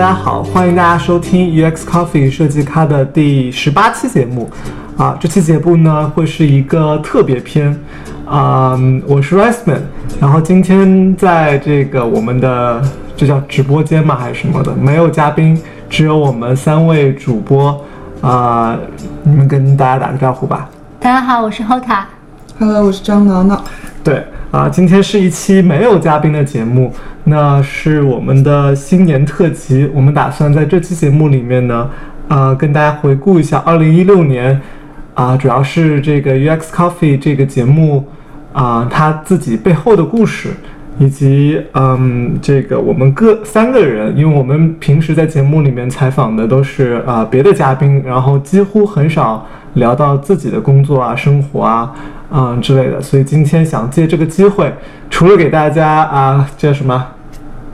家好，欢迎大家收听 UX Coffee 设计咖的第十八期节目。啊，这期节目呢会是一个特别篇。啊、我是 Riceman，然后今天在这个我们的这叫直播间嘛还是什么的，没有嘉宾，只有我们三位主播。啊、你们跟大家打个招呼吧。大家好，我是 Hoka。Hello，我是张挠挠。对啊，今天是一期没有嘉宾的节目，那是我们的新年特辑。我们打算在这期节目里面呢，啊，跟大家回顾一下二零一六年，啊，主要是这个 UX Coffee 这个节目啊，它自己背后的故事，以及嗯，这个我们各三个人，因为我们平时在节目里面采访的都是啊别的嘉宾，然后几乎很少聊到自己的工作啊、生活啊。嗯之类的，所以今天想借这个机会，除了给大家啊叫什么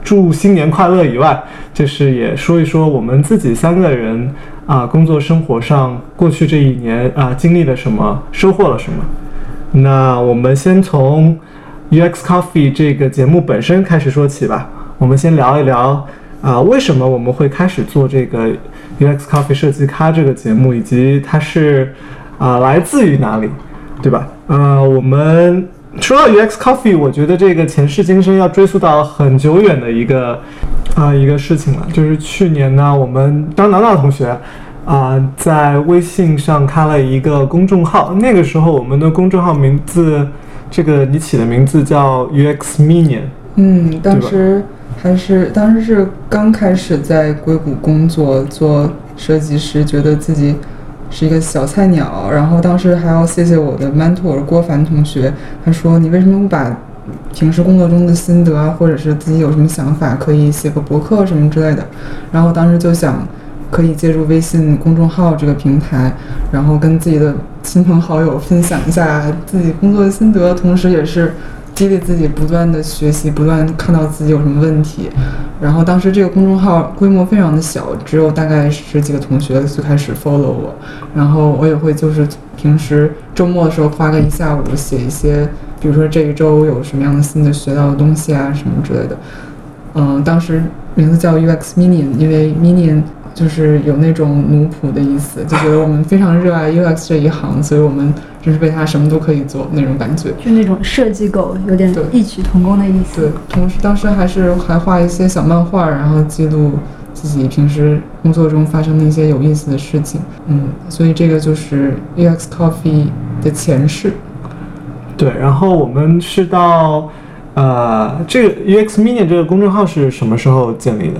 祝新年快乐以外，就是也说一说我们自己三个人啊工作生活上过去这一年啊经历了什么，收获了什么。那我们先从 UX Coffee 这个节目本身开始说起吧。我们先聊一聊啊为什么我们会开始做这个 UX Coffee 设计咖这个节目，以及它是啊来自于哪里。对吧？呃，我们说到 UX Coffee，我觉得这个前世今生要追溯到很久远的一个啊、一个事情了。就是去年呢，我们张挠挠同学啊、在微信上开了一个公众号，那个时候我们的公众号名字，这个你起的名字叫 UX Minion。嗯，当时还是当时是刚开始在硅谷工作做设计师，觉得自己。是一个小菜鸟，然后当时还要谢谢我的 mentor 郭凡同学，他说你为什么不把平时工作中的心得啊，或者是自己有什么想法，可以写个博客什么之类的。然后当时就想，可以借助微信公众号这个平台，然后跟自己的亲朋好友分享一下自己工作的心得，同时也是激励自己不断的学习，不断看到自己有什么问题。然后当时这个公众号规模非常的小，只有大概十几个同学最开始 follow 我，然后我也会就是平时周末的时候花个一下午写一些，比如说这一周有什么样的新的学到的东西啊什么之类的。嗯，当时名字叫 UX Minion，因为 Minion 就是有那种奴仆的意思，就觉得我们非常热爱 UX 这一行，所以我们就是被它什么都可以做那种感觉，就那种设计狗，有点异曲同工的意思。对，同时当时还是还画一些小漫画，然后记录自己平时工作中发生的一些有意思的事情。嗯，所以这个就是 UX Coffee 的前世。对，然后我们是到呃，这个 UX Minion 这个公众号是什么时候建立的？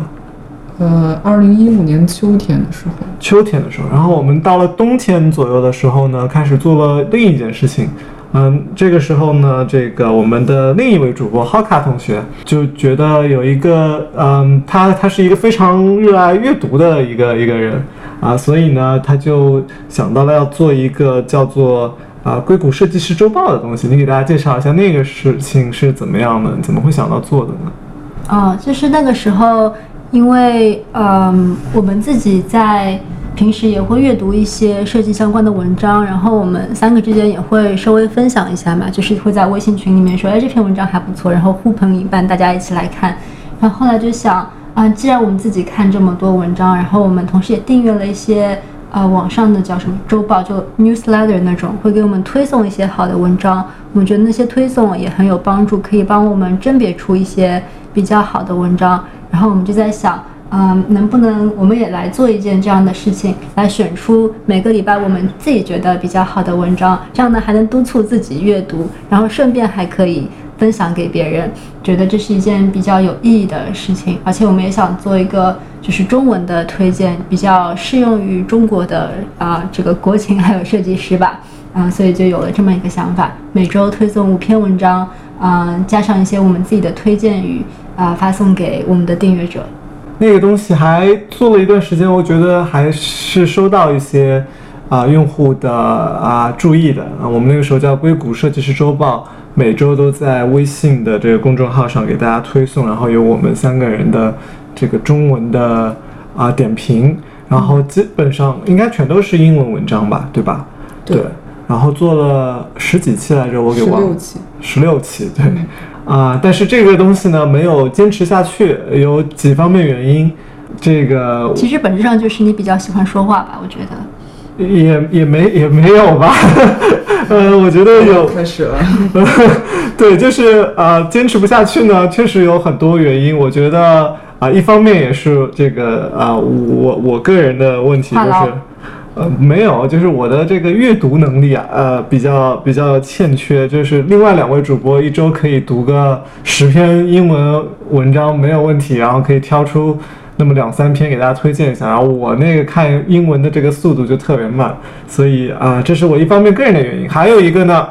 呃，二零一五年秋天的时候，秋天的时候，然后我们到了冬天左右的时候呢，开始做了另一件事情。嗯，这个时候呢，这个我们的另一位主播 Hoka 同学就觉得有一个，嗯，他他是一个非常热爱阅读的一个一个人啊，所以呢，他就想到了要做一个叫做啊硅谷设计师周报的东西。你给大家介绍一下那个事情是怎么样的？怎么会想到做的呢？哦，就是那个时候。因为，嗯，我们自己在平时也会阅读一些设计相关的文章，然后我们三个之间也会稍微分享一下嘛，就是会在微信群里面说，哎，这篇文章还不错，然后互捧引伴，大家一起来看。然后后来就想，啊，既然我们自己看这么多文章，然后我们同时也订阅了一些，呃，网上的叫什么周报，就 newsletter 那种，会给我们推送一些好的文章。我们觉得那些推送也很有帮助，可以帮我们甄别出一些比较好的文章。然后我们就在想，嗯，能不能我们也来做一件这样的事情，来选出每个礼拜我们自己觉得比较好的文章，这样呢还能督促自己阅读，然后顺便还可以分享给别人，觉得这是一件比较有意义的事情。而且我们也想做一个就是中文的推荐，比较适用于中国的啊、这个国情还有设计师吧，啊、呃，所以就有了这么一个想法，每周推送五篇文章，啊、呃，加上一些我们自己的推荐语。啊、呃，发送给我们的订阅者。那个东西还做了一段时间，我觉得还是收到一些啊、呃、用户的啊、呃、注意的啊。我们那个时候叫硅谷设计师周报，每周都在微信的这个公众号上给大家推送，然后有我们三个人的这个中文的啊、呃、点评，然后基本上应该全都是英文文章吧，对吧？对。然后做了十几期来着，我给忘了。十六期。十六期，对。啊、但是这个东西呢没有坚持下去，有几方面原因这个其实本质上就是你比较喜欢说话吧，我觉得。也也没也没有吧，呃，我觉得有开始了，对，就是呃，坚持不下去呢，确实有很多原因。我觉得啊、一方面也是这个啊、我我个人的问题，就是呃，没有，就是我的这个阅读能力啊，呃，比较比较欠缺。就是另外两位主播一周可以读个十篇英文文章没有问题，然后可以挑出那么两三篇给大家推荐一下。然后我那个看英文的这个速度就特别慢，所以啊、这是我一方面个人的原因。还有一个呢，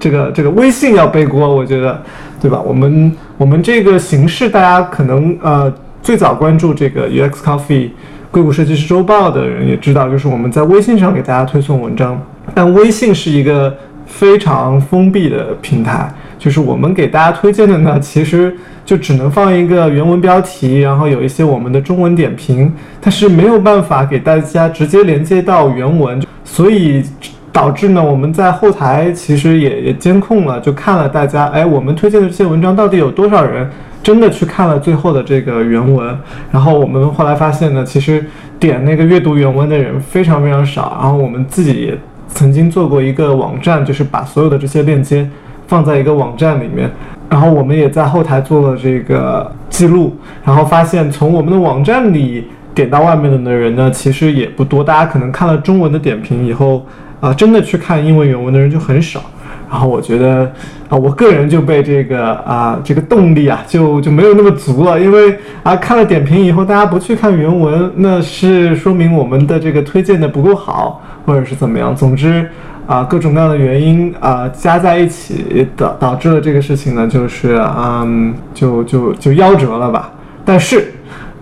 这个这个微信要背锅，我觉得，对吧？我们我们这个形式，大家可能呃最早关注这个 UX Coffee 硅谷设计师周报的人也知道，就是我们在微信上给大家推送文章，但微信是一个非常封闭的平台，就是我们给大家推荐的呢，其实就只能放一个原文标题，然后有一些我们的中文点评，但是没有办法给大家直接连接到原文，所以。导致呢，我们在后台其实也也监控了，就看了大家，哎，我们推荐的这些文章到底有多少人真的去看了最后的这个原文。然后我们后来发现呢，其实点那个阅读原文的人非常非常少。然后我们自己也曾经做过一个网站，就是把所有的这些链接放在一个网站里面，然后我们也在后台做了这个记录，然后发现从我们的网站里点到外面的人呢，其实也不多。大家可能看了中文的点评以后。啊，真的去看英文原文的人就很少。然后我觉得啊，我个人就被这个啊这个动力啊就就没有那么足了，因为啊看了点评以后，大家不去看原文，那是说明我们的这个推荐的不够好，或者是怎么样。总之啊，各种各样的原因啊加在一起导导致了这个事情呢，就是嗯就就就夭折了吧。但是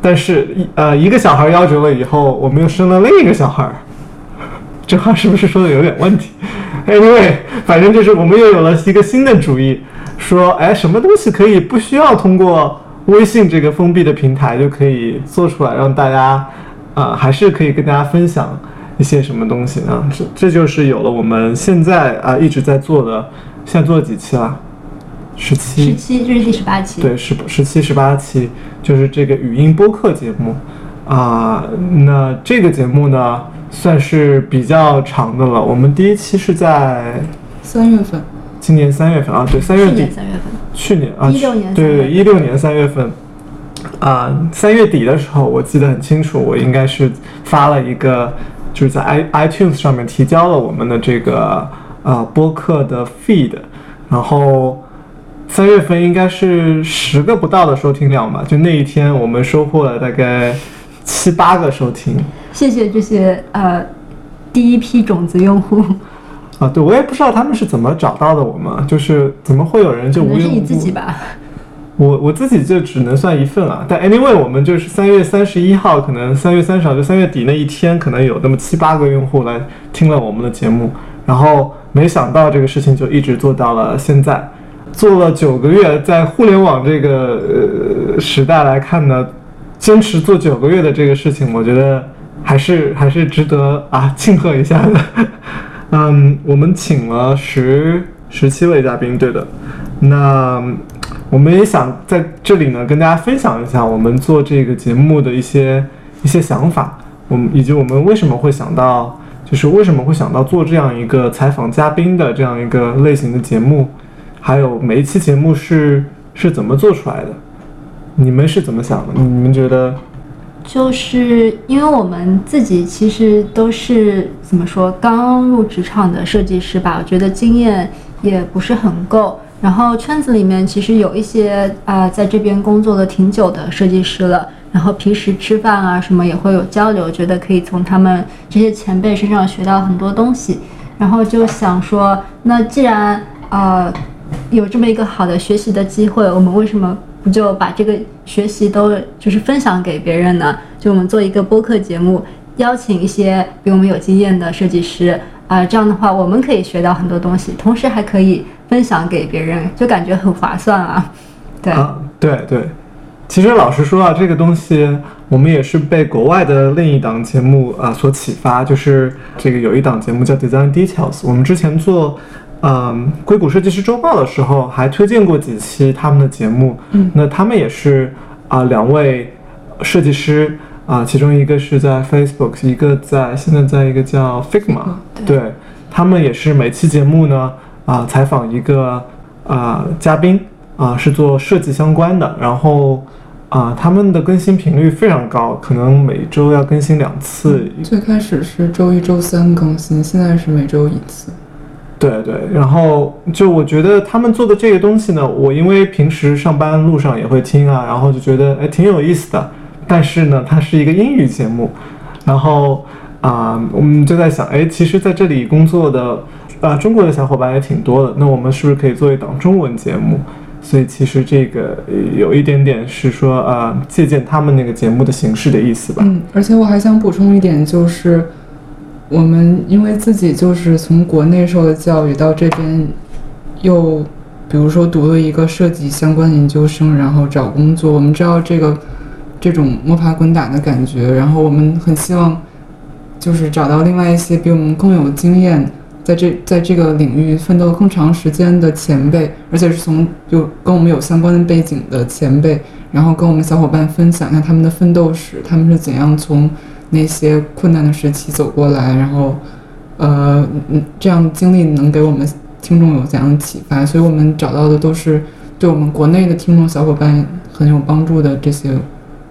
但是一呃一个小孩夭折了以后，我们又生了另一个小孩。这话是不是说的有点问题？Anyway，反正就是我们又有了一个新的主意，说，哎，什么东西可以不需要通过微信这个封闭的平台就可以做出来，让大家啊、呃、还是可以跟大家分享一些什么东西呢？这这就是有了我们现在啊、呃、一直在做的，现在做了几期了？十七，十七，这是第十八期。对，十十七、十八期就是这个语音播客节目啊、那这个节目呢？算是比较长的了。我们第一期是在三月份，今年三月份啊，对，三月底，三月份，去年啊，一六年，对对，一六年三月份。啊，三月底的时候，我记得很清楚，我应该是发了一个，就是在 i iTunes 上面提交了我们的这个啊播客的 feed，然后三月份应该是十个不到的收听量吧，就那一天我们收获了大概七八个收听。谢谢这些呃第一批种子用户啊，对我也不知道他们是怎么找到的我们，就是怎么会有人就无缘无故？是你自己吧？我我自己就只能算一份了，但 anyway 我们就是三月三十一号，可能三月三十号就三月底那一天，可能有那么七八个用户来听了我们的节目，然后没想到这个事情就一直做到了现在，做了九个月，在互联网这个呃时代来看呢，坚持做九个月的这个事情，我觉得。还是还是值得啊庆贺一下的，嗯，我们请了十十七位嘉宾，对的，那我们也想在这里呢跟大家分享一下我们做这个节目的一些一些想法，我们以及我们为什么会想到，就是为什么会想到做这样一个采访嘉宾的这样一个类型的节目，还有每一期节目是是怎么做出来的，你们是怎么想的？你们觉得？就是因为我们自己其实都是怎么说，刚入职场的设计师吧，我觉得经验也不是很够。然后圈子里面其实有一些啊、在这边工作了挺久的设计师了，然后平时吃饭啊什么也会有交流，觉得可以从他们这些前辈身上学到很多东西。然后就想说，那既然啊、呃、有这么一个好的学习的机会，我们为什么？不就把这个学习都就是分享给别人呢？就我们做一个播客节目，邀请一些比我们有经验的设计师啊、这样的话我们可以学到很多东西，同时还可以分享给别人，就感觉很划算啊。对啊，对对。其实老实说啊，这个东西我们也是被国外的另一档节目啊、所启发，就是这个有一档节目叫 Design Details，我们之前做。嗯，硅谷设计师周报的时候还推荐过几期他们的节目。嗯，那他们也是啊、呃、两位设计师啊，其中一个是在 Facebook，一个在现在在一个叫 Figma，对他们也是每期节目呢啊采访一个啊嘉宾啊是做设计相关的，然后啊他们的更新频率非常高，可能每周要更新两次。最开始是周一周三更新，现在是每周一次。对对，然后就我觉得他们做的这个东西呢，我因为平时上班路上也会听啊，然后就觉得哎挺有意思的。但是呢，它是一个英语节目，然后啊，我们就在想，哎，其实在这里工作的啊中国的小伙伴也挺多的，那我们是不是可以做一档中文节目？所以其实这个有一点点是说呃，借鉴他们那个节目的形式的意思吧。嗯，而且我还想补充一点，就是我们因为自己就是从国内受的教育，到这边又比如说读了一个设计相关研究生，然后找工作，我们知道这个。这种摸爬滚打的感觉，然后我们很希望，就是找到另外一些比我们更有经验，在这在这个领域奋斗更长时间的前辈，而且是从有跟我们有相关的背景的前辈，然后跟我们小伙伴分享一下他们的奋斗史，他们是怎样从那些困难的时期走过来，然后，呃，嗯，这样的经历能给我们听众有怎样的启发？所以我们找到的都是对我们国内的听众小伙伴很有帮助的这些。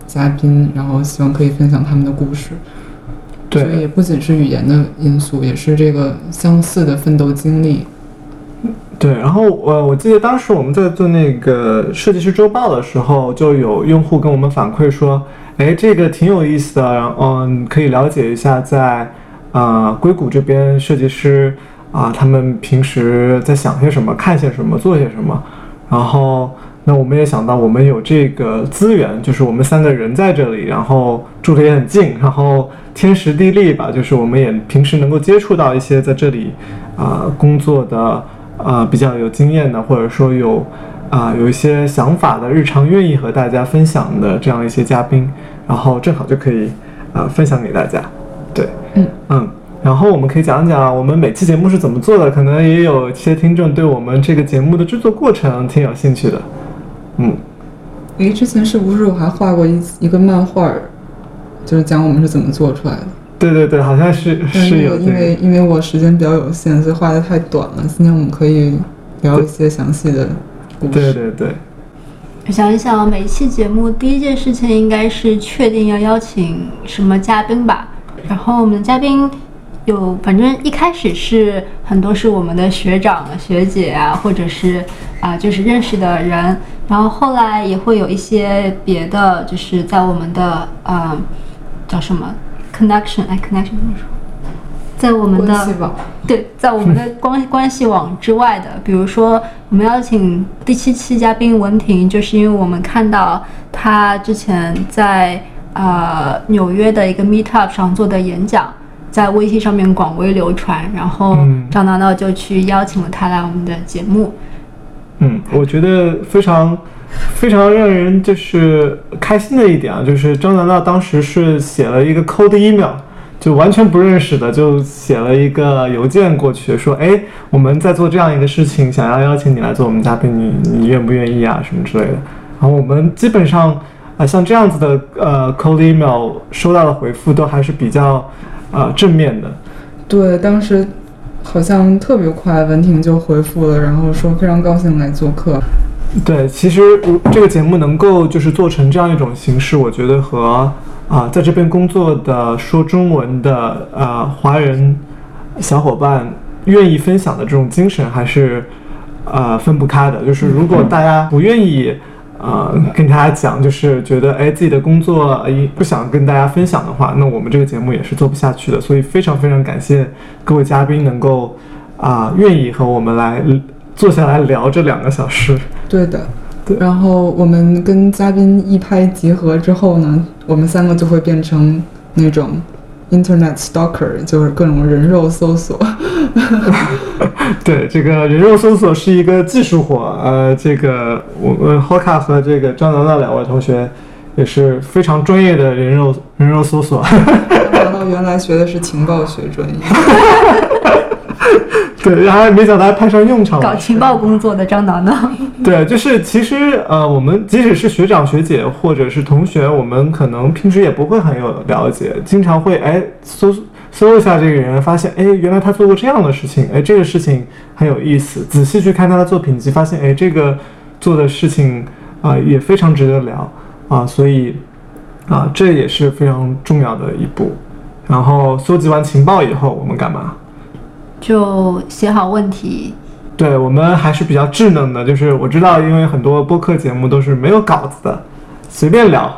嘉宾，然后希望可以分享他们的故事。对，所以也不仅是语言的因素，也是这个相似的奋斗经历。对，然后我我记得当时我们在做那个设计师周报的时候，就有用户跟我们反馈说：“哎，这个挺有意思的，然后嗯，可以了解一下在啊硅谷这边设计师啊，他们平时在想些什么，看些什么，做些什么。”然后。那我们也想到，我们有这个资源，就是我们三个人在这里，然后住的也很近，然后天时地利吧，就是我们也平时能够接触到一些在这里啊工作的啊比较有经验的，或者说有啊有一些想法的日常愿意和大家分享的这样一些嘉宾，然后正好就可以啊分享给大家。对，嗯嗯，然后我们可以讲讲我们每期节目是怎么做的，可能也有一些听众对我们这个节目的制作过程挺有兴趣的。嗯，诶，之前是不是我还画过一一个漫画，就是讲我们是怎么做出来的？对对对，好像是是有。因为因为我时间比较有限，所以画的太短了。今天我们可以聊一些详细的故事。对对对。想一想，每一期节目第一件事情应该是确定要邀请什么嘉宾吧。然后我们的嘉宾有，反正一开始是很多是我们的学长学姐啊，或者是啊就是认识的人。然后后来也会有一些别的，就是在我们的呃叫什么 connection 哎 connection 怎么说？在我们的对，在我们的 关关系网之外的，比如说我们邀请第七期嘉宾文婷，就是因为我们看到他之前在呃纽约的一个 meetup 上做的演讲，在微信上面广为流传，然后张闹闹就去邀请了他来我们的节目。嗯，我觉得非常非常让人就是开心的一点啊，就是张楠楠当时是写了一个 cold email，就完全不认识的，就写了一个邮件过去，说，哎，我们在做这样一个事情，想要邀请你来做我们嘉宾，你你愿不愿意啊，什么之类的。然后我们基本上啊，像这样子的呃 cold email 收到的回复都还是比较啊正面的。对，当时。好像特别快，文婷就回复了，然后说非常高兴来做客。对，其实这个节目能够就是做成这样一种形式，我觉得和啊在这边工作的说中文的啊华人小伙伴愿意分享的这种精神还是啊分不开的。就是如果大家不愿意。呃，跟大家讲，就是觉得哎，自己的工作不想跟大家分享的话，那我们这个节目也是做不下去的。所以非常非常感谢各位嘉宾能够啊，愿意和我们来坐下来聊这两个小时。对的，对。然后我们跟嘉宾一拍即合之后呢，我们三个就会变成那种。Internet stalker 就是各种人肉搜索，对，这个人肉搜索是一个技术活，呃，这个我们 Hoka 和这个张楠楠两位同学也是非常专业的人肉人肉搜索。难道原来学的是情报学专业？对，然后没想到还派上用场了。搞情报工作的张导呢。对，就是其实呃，我们即使是学长学姐或者是同学，我们可能平时也不会很有了解，经常会哎搜搜一下这个人，发现哎原来他做过这样的事情，哎这个事情很有意思，仔细去看他的作品集，发现哎这个做的事情啊、也非常值得聊啊，所以啊这也是非常重要的一步。然后搜集完情报以后，我们干嘛？就写好问题，对我们还是比较智能的，就是我知道，因为很多播客节目都是没有稿子的，随便聊。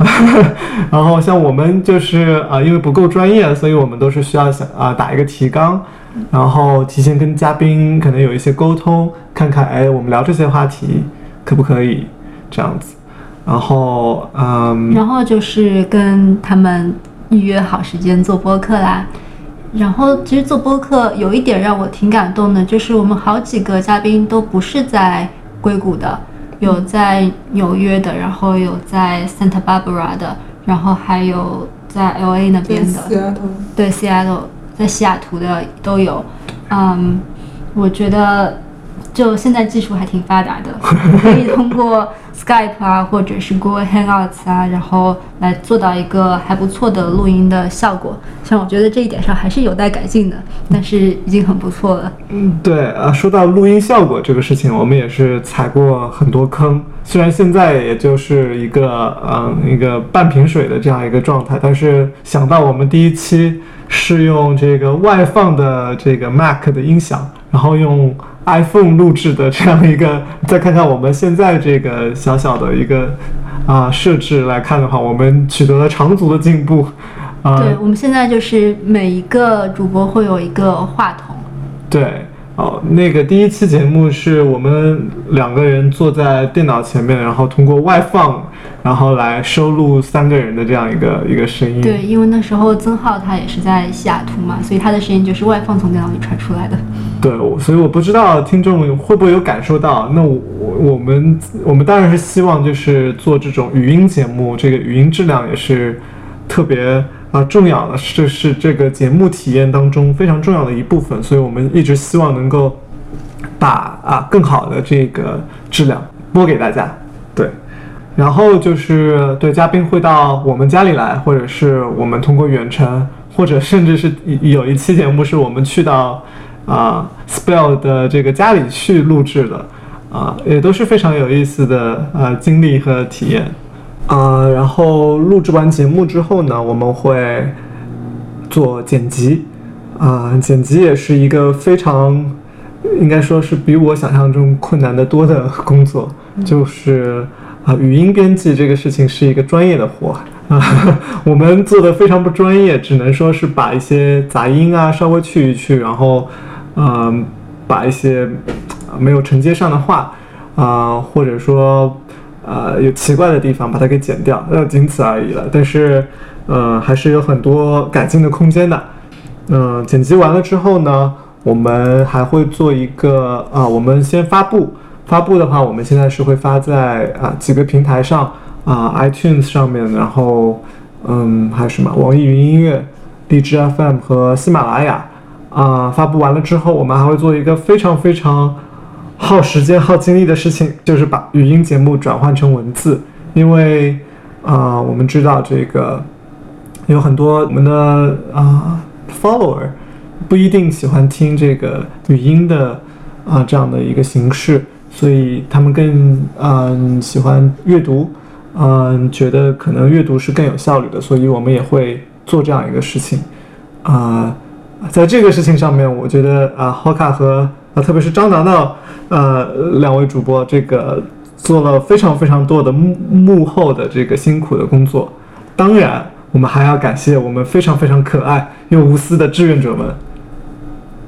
然后像我们就是啊、因为不够专业，所以我们都是需要想啊、打一个提纲，然后提前跟嘉宾可能有一些沟通，看看哎我们聊这些话题可不可以这样子。然后嗯，然后就是跟他们预约好时间做播客啦。然后其实做播客有一点让我挺感动的，就是我们好几个嘉宾都不是在硅谷的，有在纽约的，然后有在 Santa Barbara 的，然后还有在 LA 那边的。西雅图，在西雅图的都有。嗯，我觉得就现在技术还挺发达的，可以通过 Skype 啊，或者是 Google Hangouts 啊，然后来做到一个还不错的录音的效果。像我觉得这一点上还是有待改进的，但是已经很不错了。嗯，对啊，说到录音效果这个事情，我们也是踩过很多坑。虽然现在也就是一个嗯一个半瓶水的这样一个状态，但是想到我们第一期是用这个外放的这个 Mac 的音响，然后用 iPhone 录制的这样一个，再看看我们现在这个小小的一个啊、设置来看的话，我们取得了长足的进步。啊、对，我们现在就是每一个主播会有一个话筒，对，哦，那个第一期节目是我们两个人坐在电脑前面，然后通过外放，然后来收录三个人的这样一个一个声音。对，因为那时候曾浩他也是在西雅图嘛，所以他的声音就是外放从电脑里传出来的。对，所以我不知道听众会不会有感受到。那我我我们我们当然是希望就是做这种语音节目，这个语音质量也是特别啊、重要的，是是这个节目体验当中非常重要的一部分。所以我们一直希望能够把啊更好的这个质量播给大家。对。然后就是对嘉宾会到我们家里来，或者是我们通过远程，或者甚至是有一期节目是我们去到啊、Spell 的这个家里去录制的，啊、也都是非常有意思的呃经历和体验。啊、然后录制完节目之后呢，我们会做剪辑，啊、剪辑也是一个非常应该说是比我想象中困难的多的工作，就是啊、语音编辑这个事情是一个专业的活。啊，我们做的非常不专业，只能说是把一些杂音啊稍微去一去，然后嗯、把一些没有承接上的话啊、或者说呃有奇怪的地方把它给剪掉，那仅此而已了。但是呃还是有很多改进的空间的。嗯、剪辑完了之后呢，我们还会做一个啊、我们先发布。发布的话，我们现在是会发在啊、几个平台上啊、iTunes 上面，然后嗯还有什么网易云音乐、荔枝 FM 和喜马拉雅啊、发布完了之后，我们还会做一个非常非常耗时间、耗精力的事情，就是把语音节目转换成文字，因为啊、我们知道这个有很多我们的啊、follower 不一定喜欢听这个语音的啊、这样的一个形式，所以他们更嗯、喜欢阅读，嗯、觉得可能阅读是更有效率的，所以我们也会做这样一个事情。啊、在这个事情上面，我觉得啊，Hoka 和特别是张挠挠，呃，两位主播这个做了非常非常多的幕幕后的这个辛苦的工作。当然，我们还要感谢我们非常非常可爱又无私的志愿者们。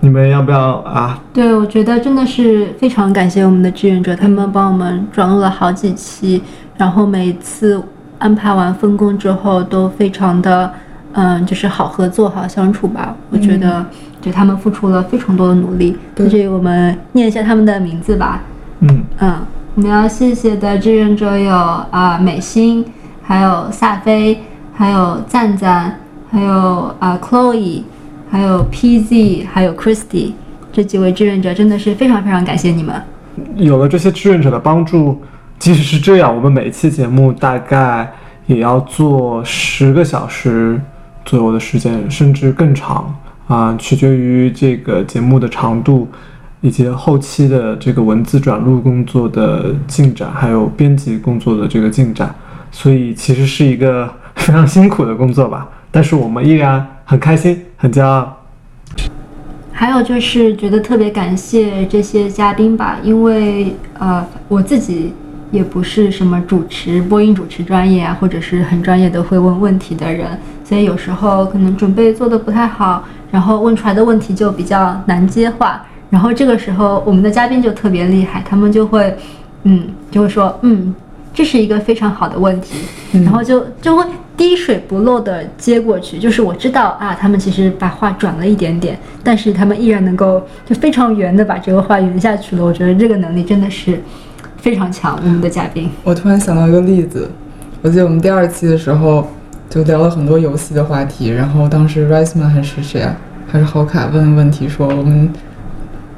你们要不要啊？对，我觉得真的是非常感谢我们的志愿者，他们帮我们转录了好几期，然后每次安排完分工之后都非常的，嗯，就是好合作、好相处吧。我觉得对他们付出了非常多的努力。在对这里我们念一下他们的名字吧。嗯，嗯，我们要谢谢的志愿者有啊、美心，还有萨菲，还有赞赞，还有啊、Chloe，还有 PZ，还有 Christy。这几位志愿者真的是非常非常感谢你们。有了这些志愿者的帮助，即使是这样，我们每期节目大概也要做十个小时左右的时间，甚至更长啊，取决于这个节目的长度。以及后期的这个文字转录工作的进展，还有编辑工作的这个进展，所以其实是一个非常辛苦的工作吧。但是我们依然很开心，很骄傲。还有就是觉得特别感谢这些嘉宾吧，因为呃我自己也不是什么主持播音主持专业啊，或者是很专业的会问问题的人，所以有时候可能准备做的不太好，然后问出来的问题就比较难接话。然后这个时候，我们的嘉宾就特别厉害，他们就会，嗯，就会说，嗯，这是一个非常好的问题，然后就就会滴水不漏的接过去。就是我知道啊，他们其实把话转了一点点，但是他们依然能够就非常圆的把这个话圆下去了。我觉得这个能力真的是非常强。我们的嘉宾，我突然想到一个例子，我记得我们第二期的时候就聊了很多游戏的话题，然后当时 Riceman 还是谁啊，还是郝凯问问题说我们。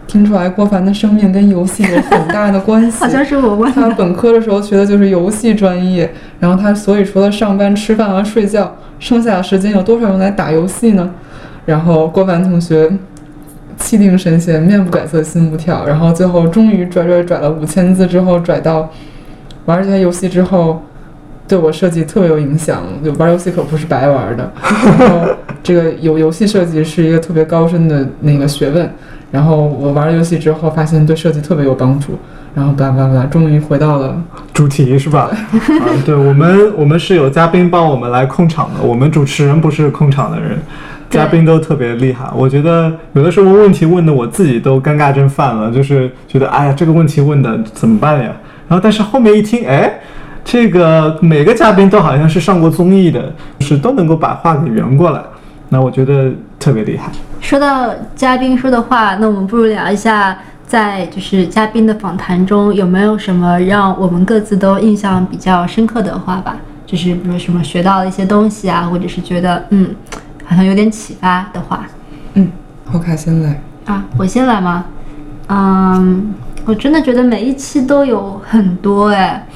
听出来，郭凡的生命跟游戏有很大的关系。好像是我问他本科的时候学的就是游戏专业，然后他所以除了上班、吃饭和睡觉，剩下的时间有多少用来打游戏呢？然后郭凡同学气定神闲，面不改色心不跳，然后最后终于拽拽拽了五千字之后，拽到玩这些游戏之后，对我设计特别有影响。就玩游戏可不是白玩的，然后这个游游戏设计是一个特别高深的那个学问。然后我玩游戏之后，发现对设计特别有帮助。然后叭叭叭，终于回到了 主题，是吧？啊，对我们，我们是有嘉宾帮我们来控场的。我们主持人不是控场的人，嘉宾都特别厉害。我觉得有的时候问题问的我自己都尴尬症犯了，就是觉得哎呀，这个问题问的怎么办呀？然后但是后面一听，哎，这个每个嘉宾都好像是上过综艺的，就是都能够把话给圆过来。那我觉得特别厉害。说到嘉宾说的话，那我们不如聊一下，在就是嘉宾的访谈中有没有什么让我们各自都印象比较深刻的话吧？就是比如什么学到了一些东西啊，或者是觉得嗯，好像有点启发的话。嗯，好卡先来啊，我先来吗？嗯，我真的觉得每一期都有很多哎，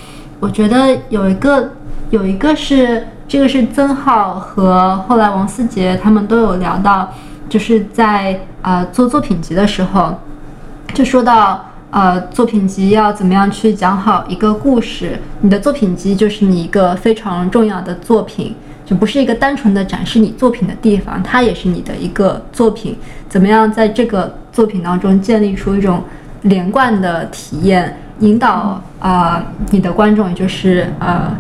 我觉得有一个有一个是。这个是曾浩和后来王思杰他们都有聊到，就是在呃做作品集的时候，就说到呃作品集要怎么样去讲好一个故事。你的作品集就是你一个非常重要的作品，就不是一个单纯的展示你作品的地方，它也是你的一个作品。怎么样在这个作品当中建立出一种连贯的体验，引导啊你的观众，也就是呃。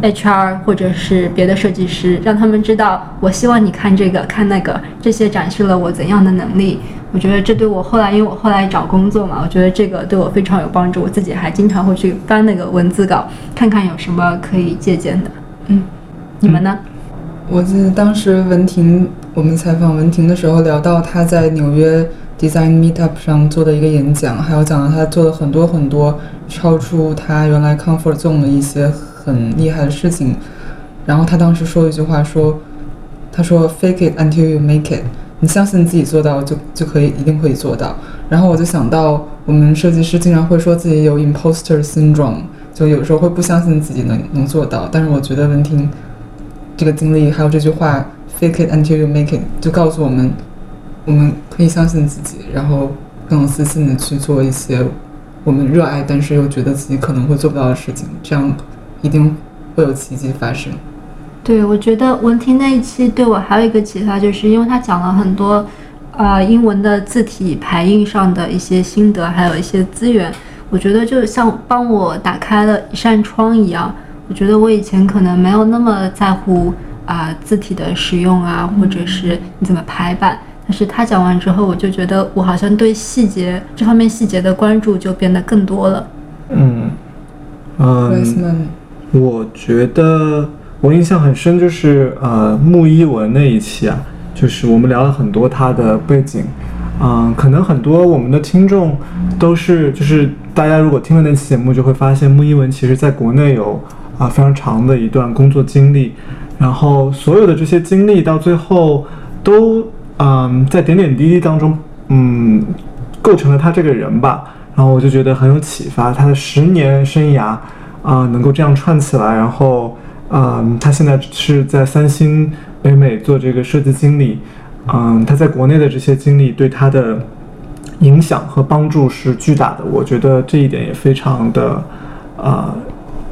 HR 或者是别的设计师，让他们知道，我希望你看这个看那个，这些展示了我怎样的能力。我觉得这对我后来，因为我后来找工作嘛，我觉得这个对我非常有帮助。我自己还经常会去翻那个文字稿，看看有什么可以借鉴的。嗯，你们呢？我记得当时文婷，我们采访文婷的时候聊到她在纽约 Design Meetup 上做的一个演讲，还有讲到她做了很多很多超出她原来 comfort zone 的一些。很厉害的事情，然后她当时说了一句话，说：“她说 fake it until you make it，你相信自己做到就就可以一定可以做到。”然后我就想到，我们设计师经常会说自己有 imposter syndrome，就有时候会不相信自己能能做到。但是我觉得文婷这个经历还有这句话 fake it until you make it，就告诉我们，我们可以相信自己，然后更有自信的去做一些我们热爱但是又觉得自己可能会做不到的事情，这样。一定会有奇迹发生。对，我觉得文婷那一期对我还有一个启发，就是因为他讲了很多，呃，英文的字体排印上的一些心得，还有一些资源。我觉得就像帮我打开了一扇窗一样。我觉得我以前可能没有那么在乎啊字体的使用啊，或者是你怎么排版。但是他讲完之后，我就觉得我好像对细节这方面细节的关注就变得更多了。嗯嗯。我觉得我印象很深，就是呃木一文那一期啊，就是我们聊了很多他的背景，嗯，可能很多我们的听众都是，就是大家如果听了那期节目，就会发现木一文其实在国内有啊非常长的一段工作经历，然后所有的这些经历到最后都嗯在点点滴滴当中，嗯，构成了他这个人吧。然后我就觉得很有启发，他的十年生涯啊、能够这样串起来，然后嗯、他现在是在三星北美做这个设计经理，嗯，他在国内的这些经历对他的影响和帮助是巨大的，我觉得这一点也非常的呃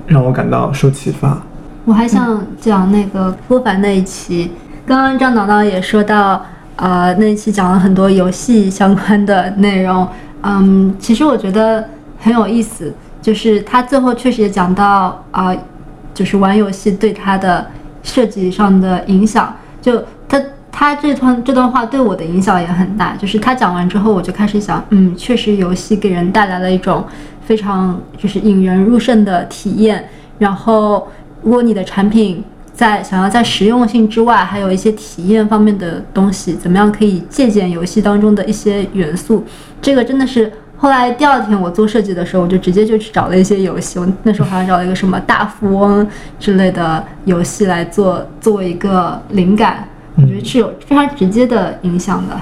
让我感到受启发。我还想讲那个郭凡那一期，刚刚张导导也说到，呃，那一期讲了很多游戏相关的内容，嗯，其实我觉得很有意思，就是他最后确实也讲到啊、就是玩游戏对他的设计上的影响，就他他这段这段话对我的影响也很大，就是他讲完之后，我就开始想，嗯，确实游戏给人带来了一种非常就是引人入胜的体验，然后如果你的产品在想要在实用性之外，还有一些体验方面的东西，怎么样可以借鉴游戏当中的一些元素？这个真的是后来第二天我做设计的时候，我就直接就去找了一些游戏，我那时候好像找了一个什么大富翁之类的游戏来做作为一个灵感，我觉得是有非常直接的影响的。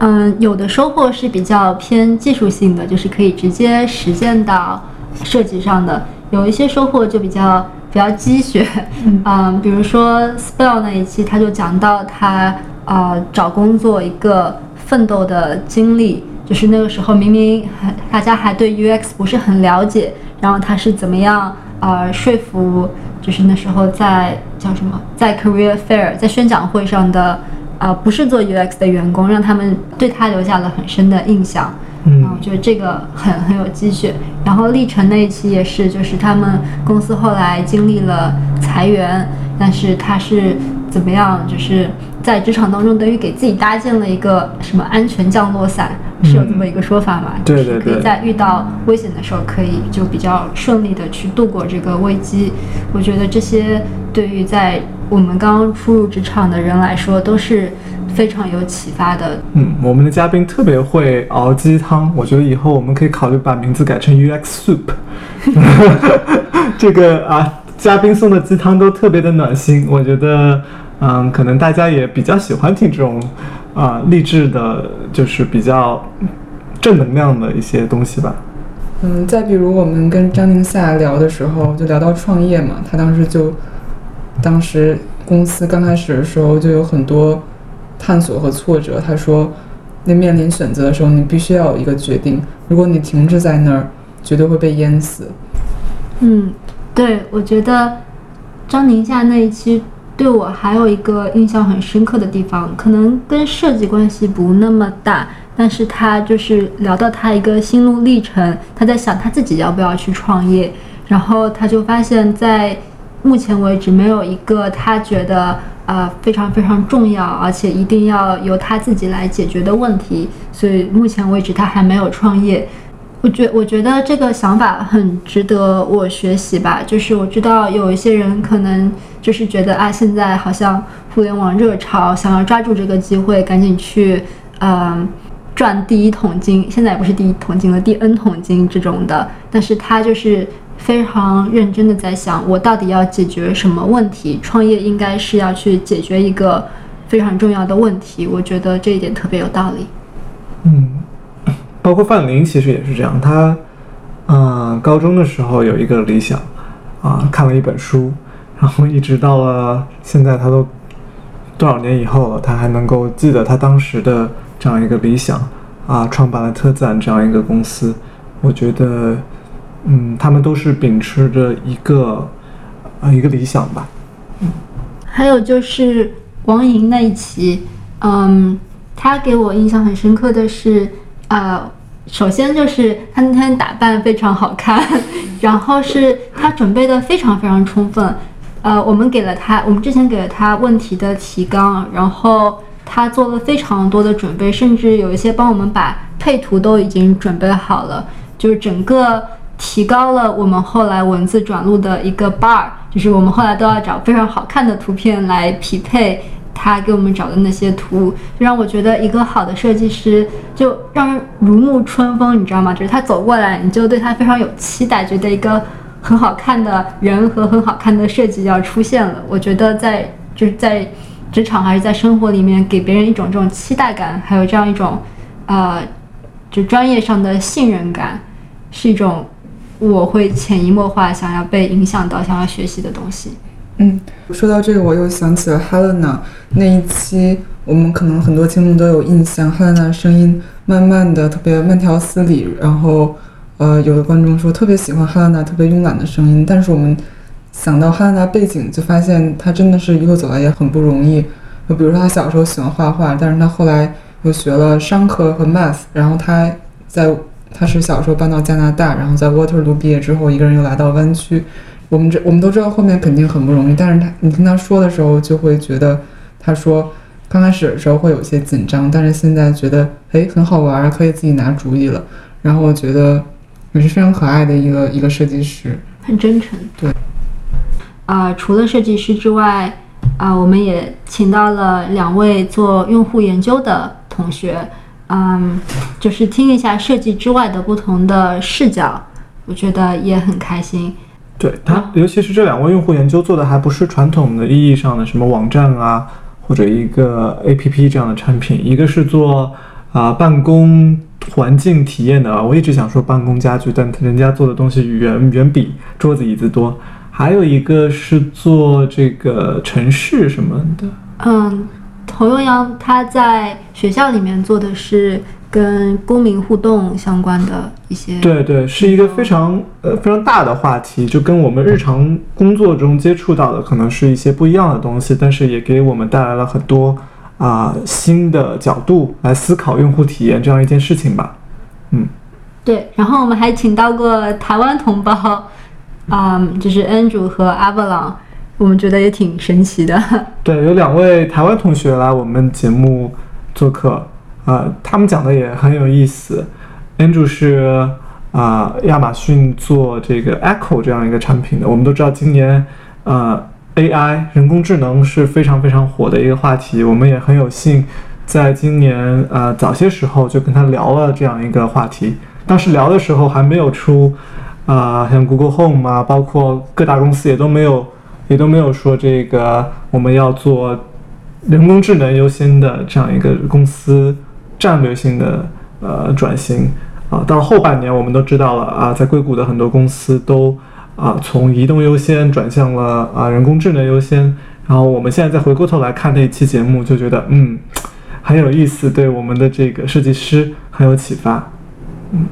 嗯，有的收获是比较偏技术性的，就是可以直接实践到设计上的；有一些收获就比较比较鸡血，嗯，比如说 Spell 那一期，他就讲到他呃找工作一个奋斗的经历，就是那个时候明明还大家还对 UX 不是很了解，然后他是怎么样呃说服，就是那时候在叫什么，在 Career Fair 在宣讲会上的。呃，不是做 UX 的员工，让他们对他留下了很深的印象。嗯我觉得这个很很有积雪。然后历程那一期也是，就是他们公司后来经历了裁员，但是他是怎么样，就是在职场当中等于给自己搭建了一个什么安全降落伞，是有这么一个说法嘛？嗯对对对就是可以在遇到危险的时候，可以就比较顺利的去度过这个危机。我觉得这些对于在我们刚刚初入职场的人来说，都是非常有启发的。嗯，我们的嘉宾特别会熬鸡汤，我觉得以后我们可以考虑把名字改成 UX Soup。这个啊，嘉宾送的鸡汤都特别的暖心，我觉得，嗯，可能大家也比较喜欢听这种啊励志的，就是比较正能量的一些东西吧。嗯，再比如我们跟张宁夏聊的时候，就聊到创业嘛，他当时就，当时公司刚开始的时候就有很多探索和挫折。他说，那面临选择的时候，你必须要有一个决定，如果你停滞在那儿，绝对会被淹死。嗯，对，我觉得张宁夏那一期对我还有一个印象很深刻的地方，可能跟设计关系不那么大，但是他就是聊到他一个心路历程，他在想他自己要不要去创业，然后他就发现，在目前为止没有一个他觉得呃非常非常重要，而且一定要由他自己来解决的问题，所以目前为止他还没有创业。我觉我觉得这个想法很值得我学习吧。就是我知道有一些人可能就是觉得啊，现在好像互联网热潮，想要抓住这个机会，赶紧去嗯赚第一桶金。现在也不是第一桶金了，第 N 桶金这种的。但是他就是非常认真的在想，我到底要解决什么问题？创业应该是要去解决一个非常重要的问题。我觉得这一点特别有道理。嗯，包括范林其实也是这样，他嗯、高中的时候有一个理想啊、看了一本书，然后一直到了现在，他都多少年以后了，他还能够记得他当时的这样一个理想啊，创办了特赞这样一个公司。我觉得，嗯，他们都是秉持着一个呃一个理想吧。嗯还有就是王莹那一期，嗯，他给我印象很深刻的是，呃，首先就是他那天打扮非常好看，然后是他准备的非常非常充分，呃，我们给了他，我们之前给了他问题的提纲，然后他做了非常多的准备，甚至有一些帮我们把配图都已经准备好了，就是整个提高了我们后来文字转录的一个 bar，就是我们后来都要找非常好看的图片来匹配他给我们找的那些图，就让我觉得一个好的设计师就让人如沐春风，你知道吗？就是他走过来，你就对他非常有期待，觉得一个很好看的人和很好看的设计要出现了。我觉得在就是在职场还是在生活里面，给别人一种这种期待感，还有这样一种呃就专业上的信任感，是一种我会潜移默化想要被影响到、想要学习的东西。嗯，说到这个，我又想起了 Helena 那一期，我们可能很多听众都有印象，Helena 声音慢慢的特别慢条斯理，然后呃，有的观众说特别喜欢 Helena 特别慵懒的声音，但是我们想到 Helena 背景，就发现她真的是一路走来也很不容易。就比如说她小时候喜欢画画，但是她后来又学了商科和 math，然后她在她是小时候搬到加拿大，然后在 Waterloo 毕业之后，一个人又来到湾区。我们这我们都知道后面肯定很不容易，但是他你听他说的时候，就会觉得他说刚开始的时候会有些紧张，但是现在觉得哎很好玩，可以自己拿主意了。然后我觉得也是非常可爱的一个一个设计师，很真诚。对。啊，除了设计师之外，啊，我们也请到了两位做用户研究的同学，嗯，就是听一下设计之外的不同的视角，我觉得也很开心。对它，尤其是这两位用户研究做的还不是传统的意义上的什么网站啊，或者一个 APP 这样的产品，一个是做啊办公环境体验的啊，我一直想说办公家具，但人家做的东西远远比桌子椅子多，还有一个是做这个城市什么的。嗯，侯永阳他在学校里面做的是。跟公民互动相关的一些，对对，是一个非常呃非常大的话题，就跟我们日常工作中接触到的可能是一些不一样的东西，但是也给我们带来了很多啊新的角度来思考用户体验这样一件事情吧。嗯，对，然后我们还请到过台湾同胞，啊，就是 Andrew 和 Avalon，我们觉得也挺神奇的。对，有两位台湾同学来我们节目做客。呃，他们讲的也很有意思。Andrew 是啊，亚马逊做这个 Echo 这样一个产品的。我们都知道，今年呃 AI 人工智能是非常非常火的一个话题。我们也很有幸，在今年呃早些时候就跟他聊了这样一个话题。当时聊的时候还没有出啊，像 Google Home 啊，包括各大公司也都没有也都没有说这个我们要做人工智能优先的这样一个公司。战略性的呃转型啊，到后半年我们都知道了啊，在硅谷的很多公司都啊从移动优先转向了啊人工智能优先。然后我们现在再回过头来看那一期节目，就觉得嗯很有意思，对我们的这个设计师很有启发。嗯，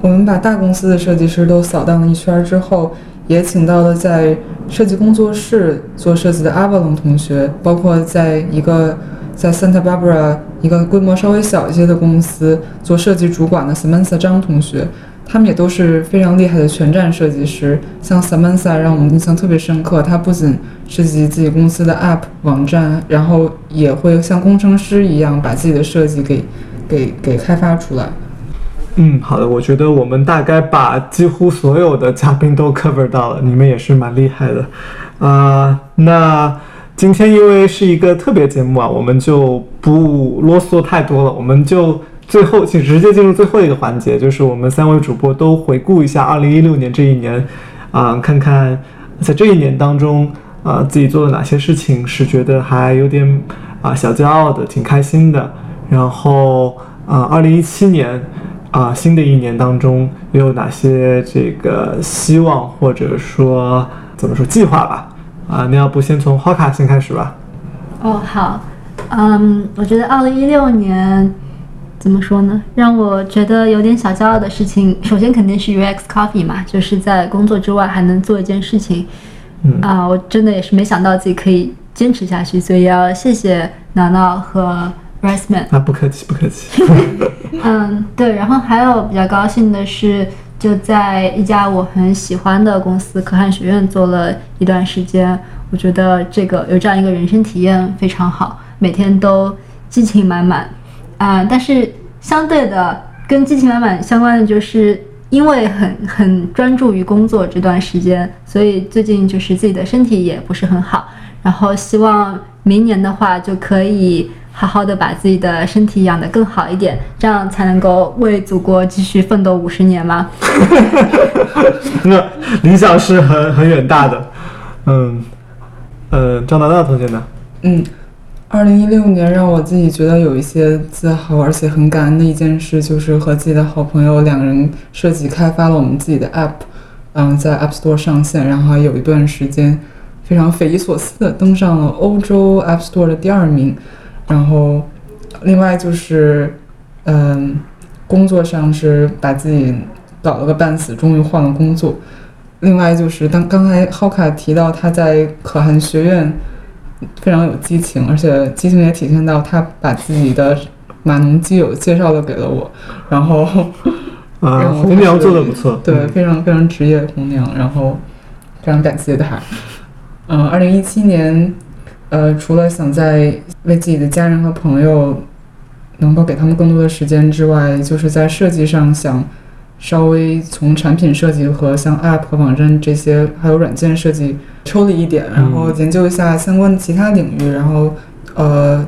我们把大公司的设计师都扫荡了一圈之后，也请到了在设计工作室做设计的阿瓦隆同学，包括在一个。在 Santa Barbara 一个规模稍微小一些的公司做设计主管的 Samantha 张同学，他们也都是非常厉害的全站设计师。像 Samantha 让我们印象特别深刻，他不仅设计自己公司的 App 网站，然后也会像工程师一样把自己的设计给给给开发出来。嗯，好的，我觉得我们大概把几乎所有的嘉宾都 cover 到了，你们也是蛮厉害的啊。那。今天因为是一个特别节目啊，我们就不啰嗦太多了，我们就最后请直接进入最后一个环节，就是我们三位主播都回顾一下二零一六年这一年，啊，看看在这一年当中啊自己做了哪些事情是觉得还有点啊小骄傲的，挺开心的。然后啊，二零一七年啊新的一年当中又有哪些这个希望或者说怎么说计划吧？啊，那要不先从花卡先开始吧？哦，好，嗯，我觉得二零一六年怎么说呢？让我觉得有点小骄傲的事情，首先肯定是 UX Coffee 嘛，就是在工作之外还能做一件事情。嗯啊，我真的也是没想到自己可以坚持下去，所以要谢谢挠挠和啊，不客气，不客气。嗯，对，然后还有比较高兴的是。就在一家我很喜欢的公司可汗学院做了一段时间，我觉得这个有这样一个人生体验非常好，每天都激情满满啊！但是相对的，跟激情满满相关的就是因为很很专注于工作这段时间，所以最近就是自己的身体也不是很好，然后希望明年的话就可以。好好的把自己的身体养得更好一点，这样才能够为祖国继续奋斗五十年吗？那理想是很很远大的。嗯，呃，张娜娜同学呢？嗯，二零一六年让我自己觉得有一些自豪，而且很感恩的一件事，就是和自己的好朋友两个人设计开发了我们自己的 App，嗯，在 App Store 上线，然后还有一段时间非常匪夷所思的登上了欧洲 App Store 的第二名。然后，另外就是，嗯，工作上是把自己搞了个半死，终于换了工作。另外就是当刚才浩卡提到他在可汗学院非常有激情，而且激情也体现到他把自己的马农基友介绍了给了我，然后 啊、红娘做的不错，对，嗯非常非常职业的红娘，然后非常感谢他。嗯，二零一七年，呃，除了想在为自己的家人和朋友能够给他们更多的时间之外，就是在设计上想稍微从产品设计和像 App 和网站这些，还有软件设计抽离一点，然后研究一下相关的其他领域，然后呃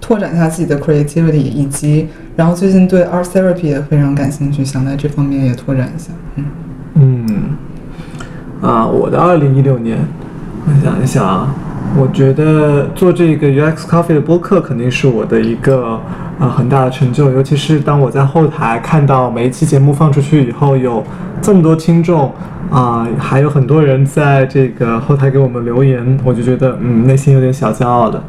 拓展一下自己的 creativity，以及然后最近对 art therapy 也非常感兴趣，想在这方面也拓展一下。嗯。嗯，啊，我的二零一六年，我想一想啊，我觉得做这个 UX Coffee 的播客肯定是我的一个啊、很大的成就，尤其是当我在后台看到每一期节目放出去以后，有这么多听众啊、还有很多人在这个后台给我们留言，我就觉得嗯，内心有点小骄傲的。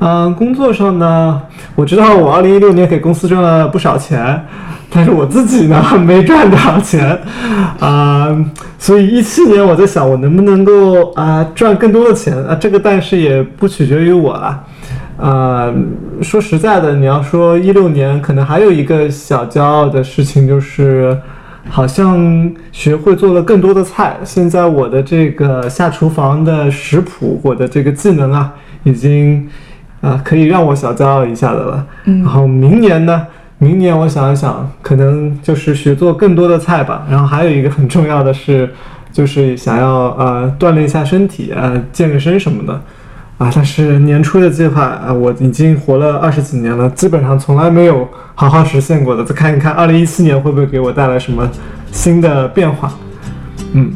嗯，工作上呢，我知道我二零一六年给公司赚了不少钱，但是我自己呢没赚多少钱，啊、所以一七年我在想我能不能够啊、赚更多的钱啊，这个但是也不取决于我了。呃，说实在的，你要说一六年，可能还有一个小骄傲的事情就是，好像学会做了更多的菜。现在我的这个下厨房的食谱，我的这个技能啊，已经啊、可以让我小骄傲一下的了。嗯然后明年呢？明年我想一想，可能就是学做更多的菜吧。然后还有一个很重要的是，就是想要呃锻炼一下身体，呃健个身什么的。啊，但是年初的计划啊，我已经活了二十几年了，基本上从来没有好好实现过的。再看一看二零一七年会不会给我带来什么新的变化？嗯，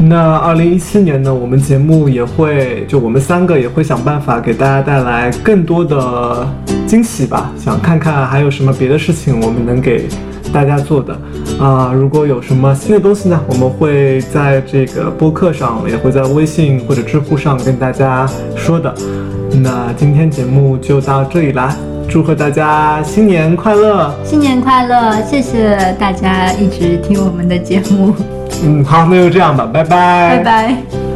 那二零一七年呢，我们节目也会，就我们三个也会想办法给大家带来更多的惊喜吧。想看看还有什么别的事情我们能给大家做的啊、如果有什么新的东西呢，我们会在这个播客上，也会在微信或者知乎上跟大家说的。那今天节目就到这里啦，祝贺大家新年快乐！新年快乐！谢谢大家一直听我们的节目，嗯，好，那就这样吧，拜拜，拜拜。